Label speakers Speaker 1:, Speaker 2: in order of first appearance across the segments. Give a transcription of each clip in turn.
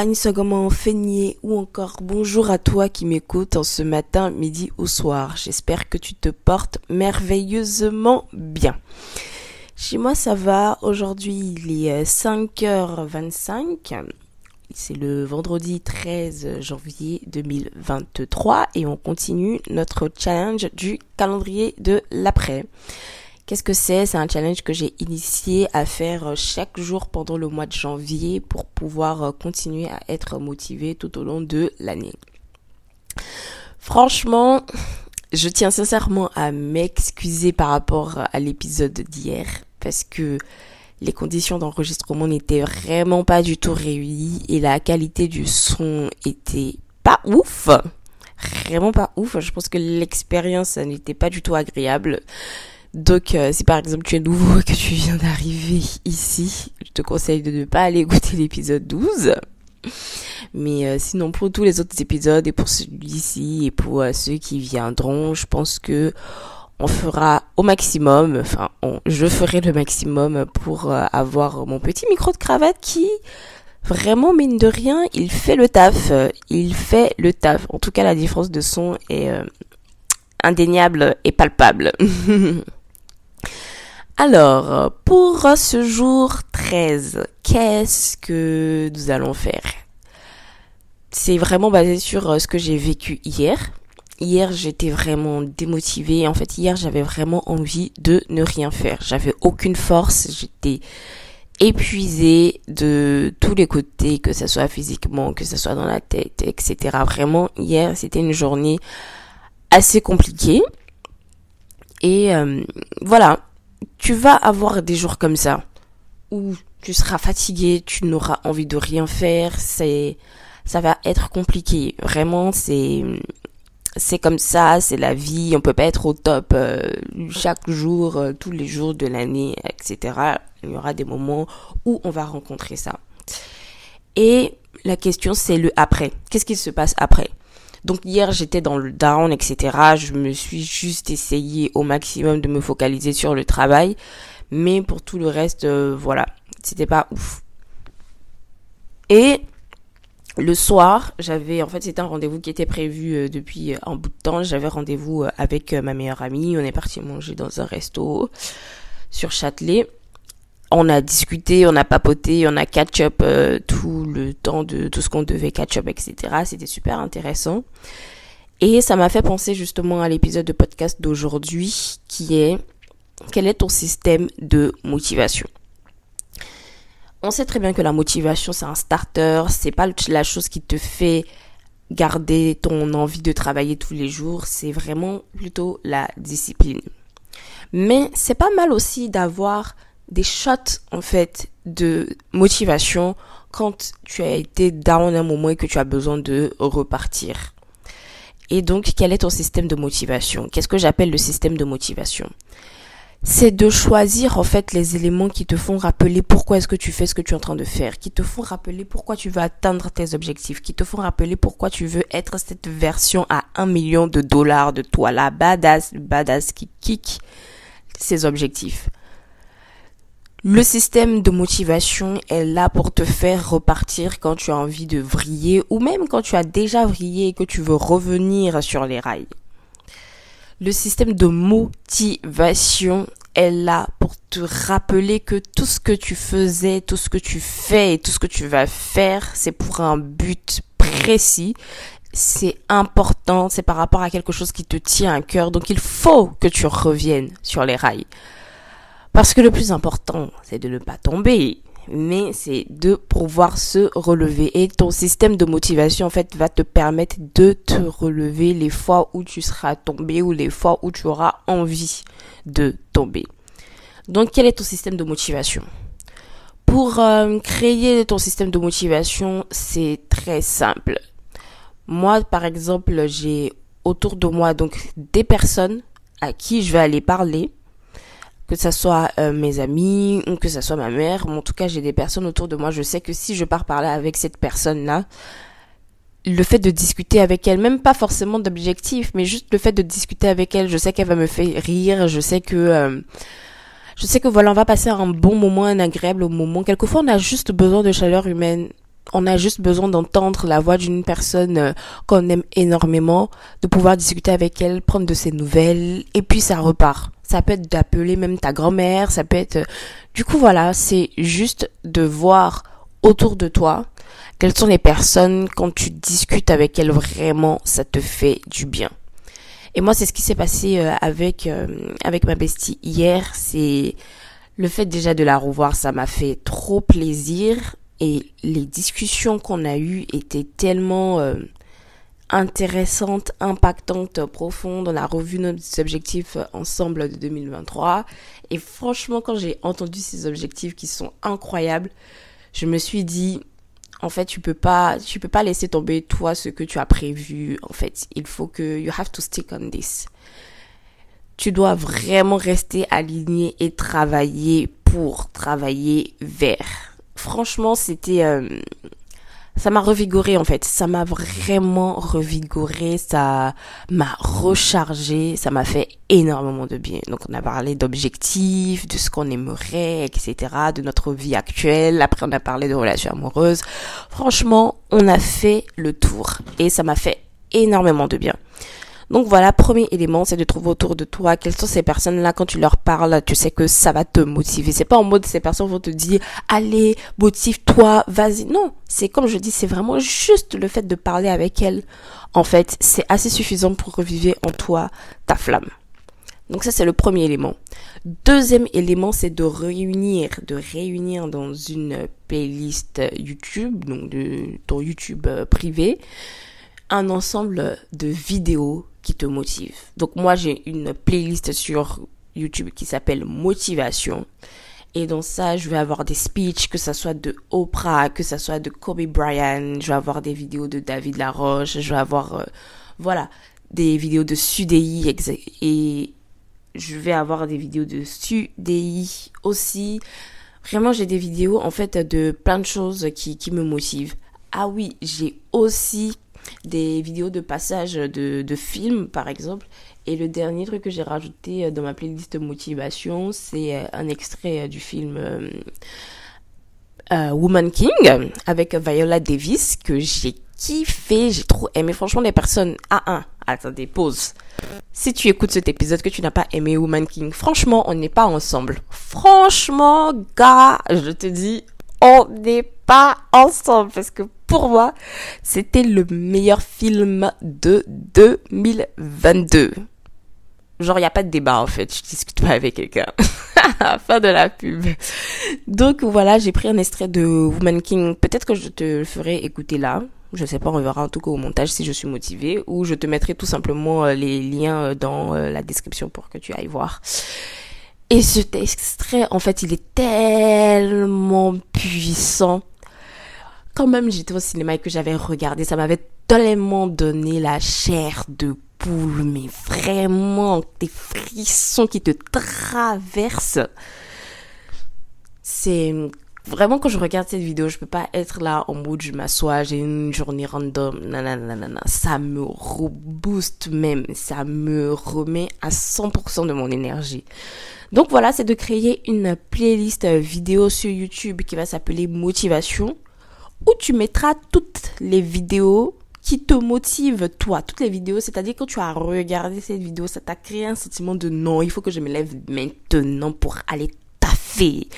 Speaker 1: Anissa Goman Feigné ou encore bonjour à toi qui m'écoutes en ce matin, midi ou soir. J'espère que tu te portes merveilleusement bien. Chez moi ça va, aujourd'hui il est 5h25, euh, c'est le vendredi 13 janvier 2023 et on continue notre challenge du calendrier de l'après. Qu'est-ce que c'est? C'est un challenge que j'ai initié à faire euh, chaque jour pendant le mois de janvier pour pouvoir euh, continuer à être motivé tout au long de l'année. Franchement, je tiens sincèrement à m'excuser par rapport à l'épisode d'hier parce que les conditions d'enregistrement n'étaient vraiment pas du tout réunies et la qualité du son était pas ouf. Vraiment pas ouf. Je pense que l'expérience n'était pas du tout agréable. Donc, euh, si par exemple tu es nouveau et que tu viens d'arriver ici, je te conseille de ne pas aller écouter l'épisode 12. Mais euh, sinon, pour tous les autres épisodes et pour celui-ci et pour euh, ceux qui viendront, je pense que on fera au maximum, enfin, je ferai le maximum pour avoir mon petit micro de cravate qui, vraiment, mine de rien, il fait le taf. Il fait le taf. En tout cas, la différence de son est indéniable et palpable. Alors, pour ce jour 13, qu'est-ce que nous allons faire? C'est vraiment basé sur euh, ce que j'ai vécu hier. Hier, j'étais vraiment démotivée. En fait, hier, j'avais vraiment envie de ne rien faire. J'avais aucune force. J'étais épuisée de tous les côtés, que ce soit physiquement, que ce soit dans la tête, etc. Vraiment, hier, c'était une journée assez compliquée. Et euh, voilà, tu vas avoir des jours comme ça où tu seras fatigué, tu n'auras envie de rien faire, c'est ça va être compliqué. Vraiment, c'est c'est comme ça, c'est la vie, on peut pas être au top euh, chaque jour, euh, tous les jours de l'année, etc. Il y aura des moments où on va rencontrer ça. Et la question c'est le après. Qu'est-ce qui se passe après? Donc hier j'étais dans le down, etc. Je me suis juste essayé au maximum de me focaliser sur le travail. Mais pour tout le reste, euh, voilà, c'était pas ouf. Et le soir, j'avais, en fait, c'était un rendez-vous qui était prévu euh, depuis un bout de temps. J'avais rendez-vous euh, avec ma meilleure amie. On est parti manger dans un resto sur Châtelet on a discuté, on a papoté, on a catch up euh, tout le temps de tout ce qu'on devait catch up, etc. C'était super intéressant. Et ça m'a fait penser justement à l'épisode de podcast d'aujourd'hui qui est quel est ton système de motivation? On sait très bien que la motivation c'est un starter, c'est pas la chose qui te fait garder ton envie de travailler tous les jours, c'est vraiment plutôt la discipline. Mais c'est pas mal aussi d'avoir des shots en fait de motivation quand tu as été down un moment et que tu as besoin de repartir. Et donc, quel est ton système de motivation? Qu'est-ce que j'appelle le système de motivation? C'est de choisir en fait les éléments qui te font rappeler pourquoi est-ce que tu fais ce que tu es en train de faire, qui te font rappeler pourquoi tu veux atteindre tes objectifs, qui te font rappeler pourquoi tu veux être cette version à un million de dollars de toi, la badass, badass qui kick ses objectifs. Le système de motivation est là pour te faire repartir quand tu as envie de vriller ou même quand tu as déjà vrillé et que tu veux revenir sur les rails. Le système de motivation est là pour te rappeler que tout ce que tu faisais, tout ce que tu fais et tout ce que tu vas faire, c'est pour un but précis. C'est important, c'est par rapport à quelque chose qui te tient à cœur. Donc il faut que tu reviennes sur les rails. Parce que le plus important, c'est de ne pas tomber mais c'est de pouvoir se relever. Et ton système de motivation, en fait, va te permettre de te relever les fois où tu seras tombé ou les fois où tu auras envie de tomber. Donc, quel est ton système de motivation? Pour euh, créer ton système de motivation, c'est très simple. Moi, par exemple, j'ai autour de moi donc des personnes à qui je vais aller parler que ça soit euh, mes amis ou que ça soit ma mère, en tout cas j'ai des personnes autour de moi, je sais que si je pars parler avec cette personne-là, le fait de discuter avec elle, même pas forcément d'objectif, mais juste le fait de discuter avec elle, je sais qu'elle va me faire rire, je sais que euh, je sais que voilà, on va passer un bon moment, un agréable moment. Quelquefois, on a juste besoin de chaleur humaine. On a juste besoin d'entendre la voix d'une personne euh, qu'on aime énormément, de pouvoir discuter avec elle, prendre de ses nouvelles, et puis ça repart. Ça peut être d'appeler même ta grand-mère, ça peut être... Euh, du coup, voilà, c'est juste de voir autour de toi quelles sont les personnes, quand tu discutes avec elles, vraiment, ça te fait du bien. Et moi, c'est ce qui s'est passé euh, avec, avec ma bestie hier. C'est le fait déjà de la revoir, ça m'a fait trop plaisir. Et les discussions qu'on a eues étaient tellement intéressante, impactante, profonde. On a revu nos objectifs ensemble de 2023. Et franchement, quand j'ai entendu ces objectifs qui sont incroyables, je me suis dit, en fait, tu peux pas, tu peux pas laisser tomber toi ce que tu as prévu. En fait, il faut que you have to stick on this. Tu dois vraiment rester aligné et travailler pour travailler vers. Franchement, c'était euh, ça m'a revigoré en fait. Ça m'a vraiment revigoré, ça m'a rechargé, ça m'a fait énormément de bien. Donc on a parlé d'objectifs, de ce qu'on aimerait, etc., de notre vie actuelle. Après on a parlé de relations amoureuses. Franchement, on a fait le tour et ça m'a fait énormément de bien. Donc voilà, premier élément, c'est de trouver autour de toi quelles sont ces personnes-là quand tu leur parles, tu sais que ça va te motiver. C'est pas en mode ces personnes vont te dire allez, motive-toi, vas-y. Non, c'est comme je dis, c'est vraiment juste le fait de parler avec elles. En fait, c'est assez suffisant pour reviver en toi ta flamme. Donc ça c'est le premier élément. Deuxième élément c'est de réunir, de réunir dans une playlist YouTube, donc de ton YouTube euh, privé, un ensemble de vidéos qui te motive. Donc moi j'ai une playlist sur YouTube qui s'appelle Motivation. Et dans ça, je vais avoir des speeches, que ça soit de Oprah, que ça soit de Kobe Bryant, je vais avoir des vidéos de David Laroche, je vais avoir, euh, voilà, des vidéos de Sudei et je vais avoir des vidéos de Sudei aussi. Vraiment, j'ai des vidéos, en fait, de plein de choses qui, qui me motivent. Ah oui, j'ai aussi des vidéos de passage de, de films, par exemple. Et le dernier truc que j'ai rajouté euh, dans ma playlist motivation, c'est euh, un extrait euh, du film Woman King avec Viola Davis que j'ai kiffé, j'ai trop aimé. Franchement, les personnes à un, attendez, pause. Si tu écoutes cet épisode que tu n'as pas aimé Woman King, franchement, on n'est pas ensemble. Franchement, gars, je te dis, on n'est pas ensemble parce que pour moi, c'était le meilleur film de 2022. Genre, il n'y a pas de débat en fait, je discute pas avec quelqu'un. fin de la pub. Donc voilà, j'ai pris un extrait de Woman King. Peut-être que je te le ferai écouter là. Je sais pas, on verra en tout cas au montage si je suis motivée. Ou je te mettrai tout simplement euh, les liens euh, dans euh, la description pour que tu ailles voir. Et cet extrait, en fait, il est tellement puissant quand même j'étais au cinéma et que j'avais regardé, ça m'avait tellement donné la chair de boules, mais vraiment des frissons qui te traversent. C'est vraiment quand je regarde cette vidéo, je peux pas être là en mode je m'assois, j'ai une journée random. Nanana, ça me rebooste même, ça me remet à 100% de mon énergie. Donc voilà, c'est de créer une playlist vidéo sur YouTube qui va s'appeler Motivation où tu mettras toutes les vidéos qui te motivent, toi, toutes les vidéos, c'est-à-dire quand tu as regardé cette vidéo, ça t'a créé un sentiment de non, il faut que je me lève maintenant pour aller taffer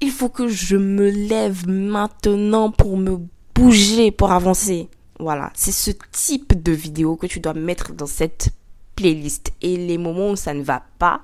Speaker 1: il faut que je me lève maintenant pour me bouger, pour avancer. Voilà, c'est ce type de vidéo que tu dois mettre dans cette playlist. Et les moments où ça ne va pas,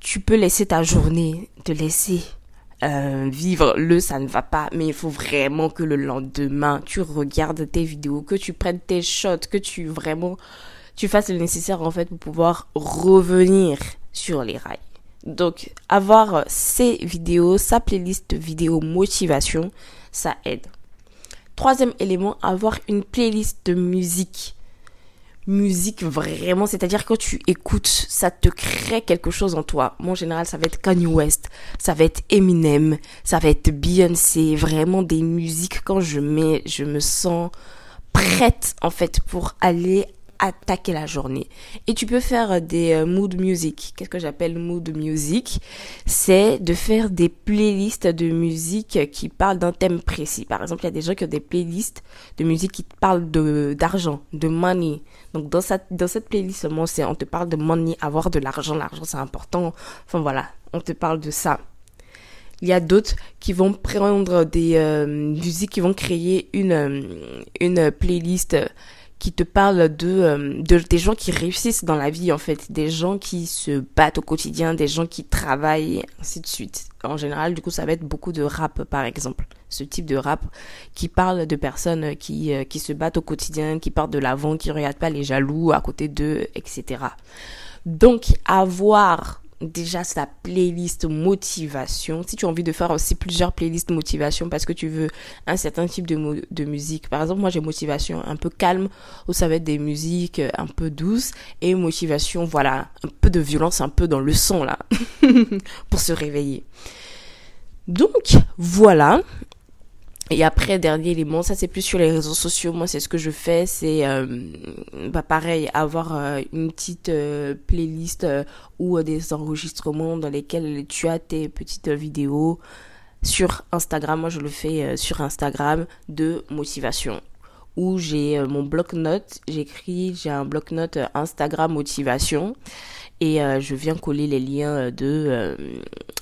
Speaker 1: tu peux laisser ta journée, te laisser euh, vivre le ça ne va pas, mais il faut vraiment que le lendemain, tu regardes tes vidéos, que tu prennes tes shots, que tu vraiment, tu fasses le nécessaire en fait pour pouvoir revenir sur les rails. Donc, avoir ces vidéos, sa playlist vidéo motivation, ça aide. Troisième élément, avoir une playlist de musique. Musique vraiment, c'est-à-dire quand tu écoutes, ça te crée quelque chose en toi. Moi, en général, ça va être Kanye West, ça va être Eminem, ça va être Beyoncé, vraiment des musiques quand je mets, je me sens prête en fait pour aller attaquer la journée. Et tu peux faire des euh, mood music. Qu'est-ce que j'appelle mood music? C'est de faire des playlists de musique qui parlent d'un thème précis. Par exemple, il y a des gens qui ont des playlists de musique qui parlent d'argent, de money. Donc dans cette dans cette playlist seulement, on te parle de money, avoir de l'argent, l'argent c'est important. Enfin voilà, on te parle de ça. Il y a d'autres qui vont prendre des euh, musiques qui vont créer une euh, une playlist qui te parle de, euh, de des gens qui réussissent dans la vie en fait, des gens qui se battent au quotidien, des gens qui travaillent, ainsi de suite. En général, du coup, ça va être beaucoup de rap par exemple, ce type de rap qui parle de personnes qui euh, qui se battent au quotidien, qui partent de l'avant, qui regardent pas les jaloux à côté d'eux, etc. Donc avoir déjà sa playlist motivation. Si tu as envie de faire aussi plusieurs playlists motivation parce que tu veux un certain type de, de musique. Par exemple, moi j'ai motivation un peu calme où ça va être des musiques un peu douces et motivation, voilà, un peu de violence un peu dans le son là pour se réveiller. Donc voilà, et après, dernier élément, ça c'est plus sur les réseaux sociaux. Moi, c'est ce que je fais, c'est euh, bah, pareil, avoir euh, une petite euh, playlist ou des enregistrements dans lesquels tu as tes petites vidéos sur Instagram. Moi, je le fais sur Instagram de motivation où j'ai mon bloc-notes. J'écris, j'ai un bloc-notes Instagram motivation et euh, je viens coller les liens euh, de euh,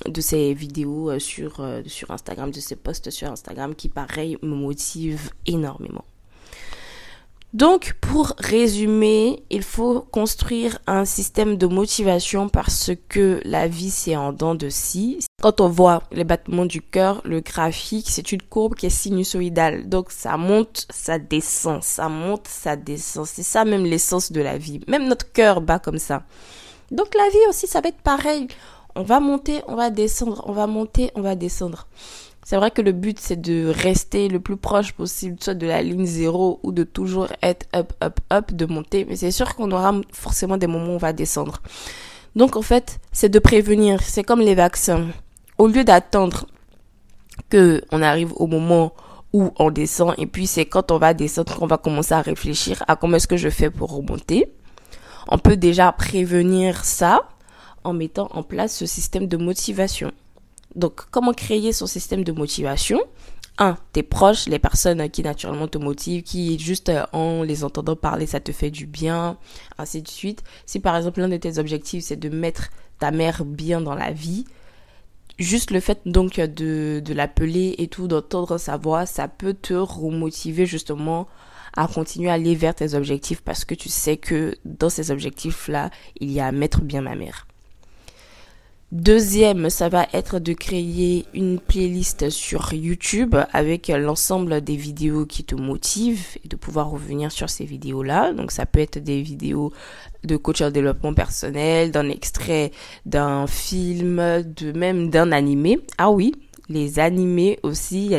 Speaker 1: de ces vidéos sur sur Instagram, de ces posts sur Instagram qui pareil me motivent énormément. Donc, pour résumer, il faut construire un système de motivation parce que la vie, c'est en dents de scie. Quand on voit les battements du cœur, le graphique, c'est une courbe qui est sinusoïdale. Donc, ça monte, ça descend, ça monte, ça descend. C'est ça même l'essence de la vie. Même notre cœur bat comme ça. Donc la vie aussi, ça va être pareil. On va monter, on va descendre, on va monter, on va descendre. C'est vrai que le but, c'est de rester le plus proche possible, soit de la ligne zéro ou de toujours être up, up, up, de monter. Mais c'est sûr qu'on aura forcément des moments où on va descendre. Donc en fait, c'est de prévenir. C'est comme les vaccins. Au lieu d'attendre que on arrive au moment où on descend et puis c'est quand on va descendre qu'on va commencer à réfléchir à comment est-ce que je fais pour remonter on peut déjà prévenir ça en mettant en place ce système de motivation. Donc, comment créer son système de motivation? Un, tes proches, les personnes qui naturellement te motivent, qui juste euh, en les entendant parler, ça te fait du bien, ainsi de suite. Si par exemple l'un de tes objectifs c'est de mettre ta mère bien dans la vie, juste le fait donc de, l'appeler et tout, d'entendre sa voix, ça peut te remotiver justement à continuer à aller vers tes objectifs parce que tu sais que dans ces objectifs-là, il y a à mettre bien ma mère. Deuxième, ça va être de créer une playlist sur YouTube avec l'ensemble des vidéos qui te motivent et de pouvoir revenir sur ces vidéos-là. Donc ça peut être des vidéos de coach en développement personnel, d'un extrait d'un film, de même d'un animé. Ah oui, les animés aussi,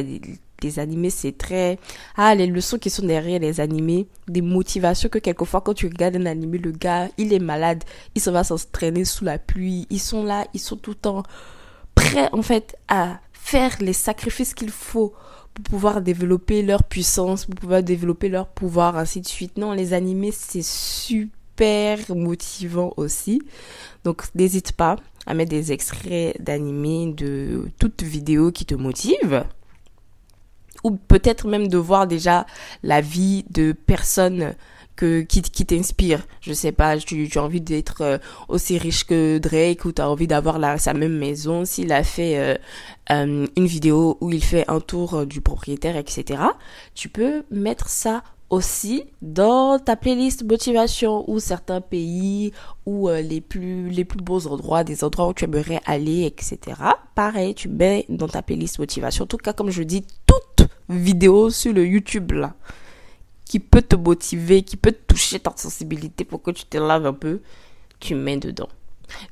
Speaker 1: des animés, c'est très... Ah, les leçons qui sont derrière les animés, des motivations que quelquefois quand tu regardes un animé, le gars, il est malade, il se va s'entraîner sous la pluie, ils sont là, ils sont tout le temps prêts en fait à faire les sacrifices qu'il faut pour pouvoir développer leur puissance, pour pouvoir développer leur pouvoir, ainsi de suite. Non, les animés, c'est super motivant aussi. Donc, n'hésite pas à mettre des extraits d'animés de toute vidéo qui te motive. Ou peut-être même de voir déjà la vie de personnes que, qui, qui t'inspire. Je sais pas, tu, tu as envie d'être euh, aussi riche que Drake ou tu as envie d'avoir sa même maison. S'il a fait euh, euh, une vidéo où il fait un tour du propriétaire, etc., tu peux mettre ça aussi dans ta playlist motivation ou certains pays ou les plus les plus beaux endroits, des endroits où tu aimerais aller, etc. Pareil, tu mets dans ta playlist motivation. En tout cas, comme je dis, vidéo sur le YouTube là qui peut te motiver, qui peut toucher ta sensibilité pour que tu te laves un peu, tu mets dedans.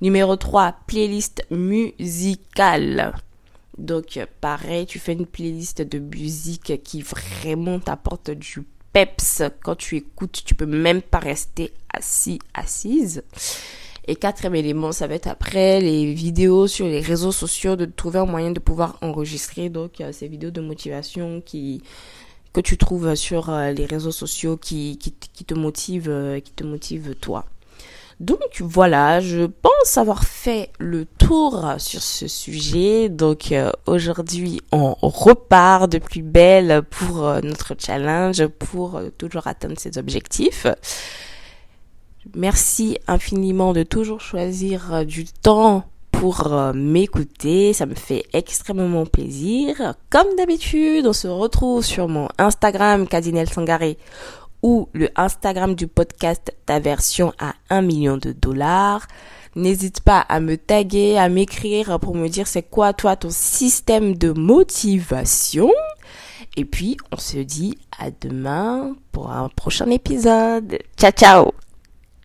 Speaker 1: Numéro 3, playlist musicale. Donc, pareil, tu fais une playlist de musique qui vraiment t'apporte du peps. Quand tu écoutes, tu peux même pas rester assis, assise. Et quatrième élément, ça va être après les vidéos sur les réseaux sociaux, de trouver un moyen de pouvoir enregistrer donc euh, ces vidéos de motivation qui que tu trouves sur euh, les réseaux sociaux qui, qui, te motivent, euh, qui te motivent toi. Donc voilà, je pense avoir fait le tour sur ce sujet. Donc aujourd'hui, on repart de plus belle pour notre challenge, pour toujours atteindre ses objectifs. Merci infiniment de toujours choisir du temps pour euh, m'écouter. Ça me fait extrêmement plaisir. Comme d'habitude, on se retrouve sur mon Instagram, Cadinel Sangaré, ou le Instagram du podcast Ta version à 1 million de dollars. N'hésite pas à me taguer, à m'écrire pour me dire c'est quoi toi ton système de motivation. Et puis, on se dit à demain pour un prochain épisode. Ciao, ciao